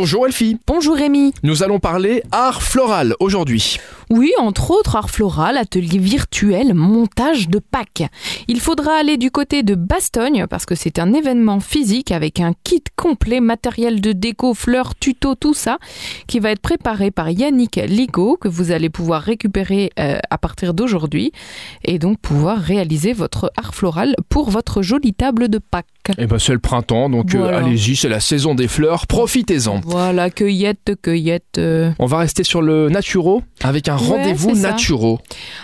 Bonjour Elfie. Bonjour Rémi. Nous allons parler art floral aujourd'hui. Oui, entre autres art floral, atelier virtuel, montage de Pâques. Il faudra aller du côté de Bastogne parce que c'est un événement physique avec un kit complet, matériel de déco, fleurs, tuto, tout ça, qui va être préparé par Yannick Ligo, que vous allez pouvoir récupérer euh, à partir d'aujourd'hui et donc pouvoir réaliser votre art floral pour votre jolie table de Pâques. Eh ben c'est le printemps, donc euh, allez-y, c'est la saison des fleurs, profitez-en. Voilà, cueillette, cueillette. euh. On va rester sur le naturo avec un Ouais, rendez-vous naturo.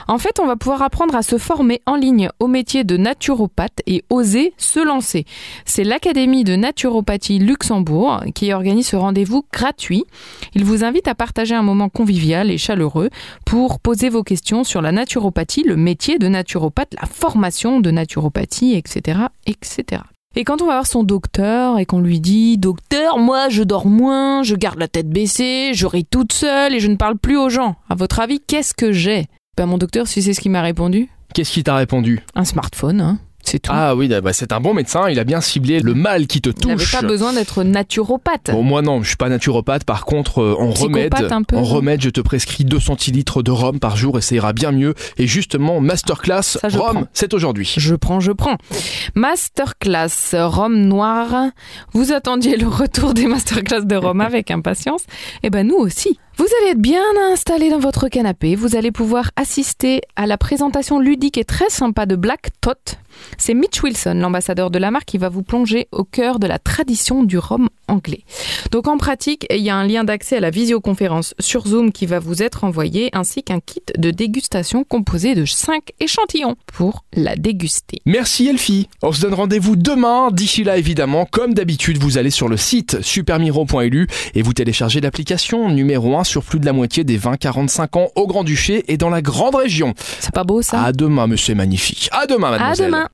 En fait, on va pouvoir apprendre à se former en ligne au métier de naturopathe et oser se lancer. C'est l'Académie de naturopathie Luxembourg qui organise ce rendez-vous gratuit. Il vous invite à partager un moment convivial et chaleureux pour poser vos questions sur la naturopathie, le métier de naturopathe, la formation de naturopathie, etc., etc. Et quand on va voir son docteur et qu'on lui dit Docteur, moi je dors moins, je garde la tête baissée, je ris toute seule et je ne parle plus aux gens. À votre avis, qu'est-ce que j'ai? Ben mon docteur, si c'est ce qu'il m'a répondu? Qu'est-ce qui t'a répondu? Un smartphone, hein. C'est tout. Ah oui, bah, c'est un bon médecin, il a bien ciblé le mal qui te touche. pas besoin d'être naturopathe. Bon, moi non, je suis pas naturopathe. Par contre, euh, en Psychopathe remède, en remède, je te prescris 2 centilitres de rhum par jour et ça ira bien mieux. Et justement, masterclass Ça, rhum, c'est aujourd'hui. Je prends, je prends. Masterclass Rome Noir. Vous attendiez le retour des masterclass de Rome avec impatience. Eh ben nous aussi. Vous allez être bien installé dans votre canapé. Vous allez pouvoir assister à la présentation ludique et très sympa de Black Tot. C'est Mitch Wilson, l'ambassadeur de la marque, qui va vous plonger au cœur de la tradition du rhum anglais. Donc en pratique, il y a un lien d'accès à la visioconférence sur Zoom qui va vous être envoyé, ainsi qu'un kit de dégustation composé de 5 échantillons pour la déguster. Merci Elfie. On se donne rendez-vous demain. D'ici là, évidemment, comme d'habitude, vous allez sur le site supermiro.lu et vous téléchargez l'application numéro 1 sur plus de la moitié des 20-45 ans au Grand-Duché et dans la grande région. C'est pas beau ça? À demain, monsieur magnifique. À demain, À mademoiselle. demain